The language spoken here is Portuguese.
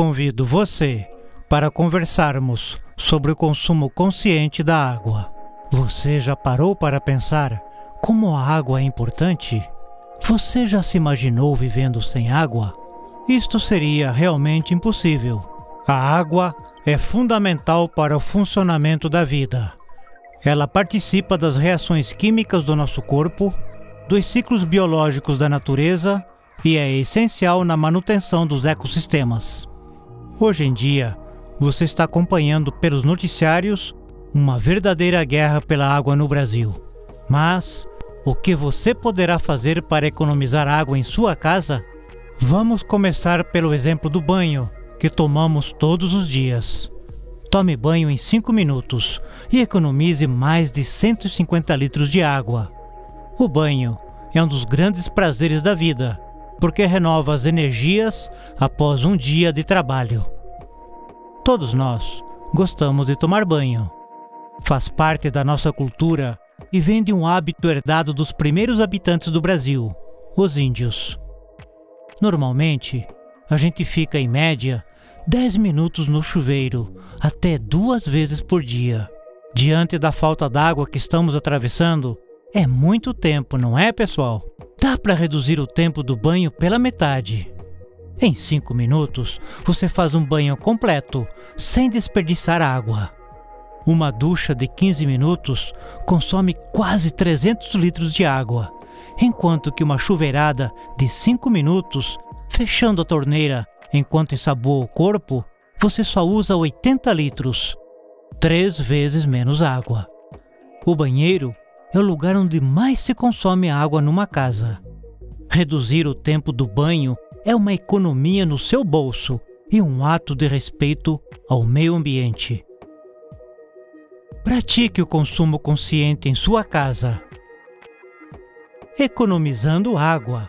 convido você para conversarmos sobre o consumo consciente da água. Você já parou para pensar como a água é importante? Você já se imaginou vivendo sem água? Isto seria realmente impossível. A água é fundamental para o funcionamento da vida. Ela participa das reações químicas do nosso corpo, dos ciclos biológicos da natureza e é essencial na manutenção dos ecossistemas. Hoje em dia, você está acompanhando pelos noticiários uma verdadeira guerra pela água no Brasil. Mas o que você poderá fazer para economizar água em sua casa? Vamos começar pelo exemplo do banho, que tomamos todos os dias. Tome banho em 5 minutos e economize mais de 150 litros de água. O banho é um dos grandes prazeres da vida, porque renova as energias após um dia de trabalho. Todos nós gostamos de tomar banho. Faz parte da nossa cultura e vem de um hábito herdado dos primeiros habitantes do Brasil, os índios. Normalmente, a gente fica em média 10 minutos no chuveiro, até duas vezes por dia. Diante da falta d'água que estamos atravessando, é muito tempo, não é, pessoal? Dá para reduzir o tempo do banho pela metade. Em 5 minutos, você faz um banho completo, sem desperdiçar água. Uma ducha de 15 minutos consome quase 300 litros de água, enquanto que uma chuveirada de 5 minutos, fechando a torneira enquanto ensaboa o corpo, você só usa 80 litros, três vezes menos água. O banheiro é o lugar onde mais se consome água numa casa. Reduzir o tempo do banho é uma economia no seu bolso e um ato de respeito ao meio ambiente. Pratique o consumo consciente em sua casa. Economizando água.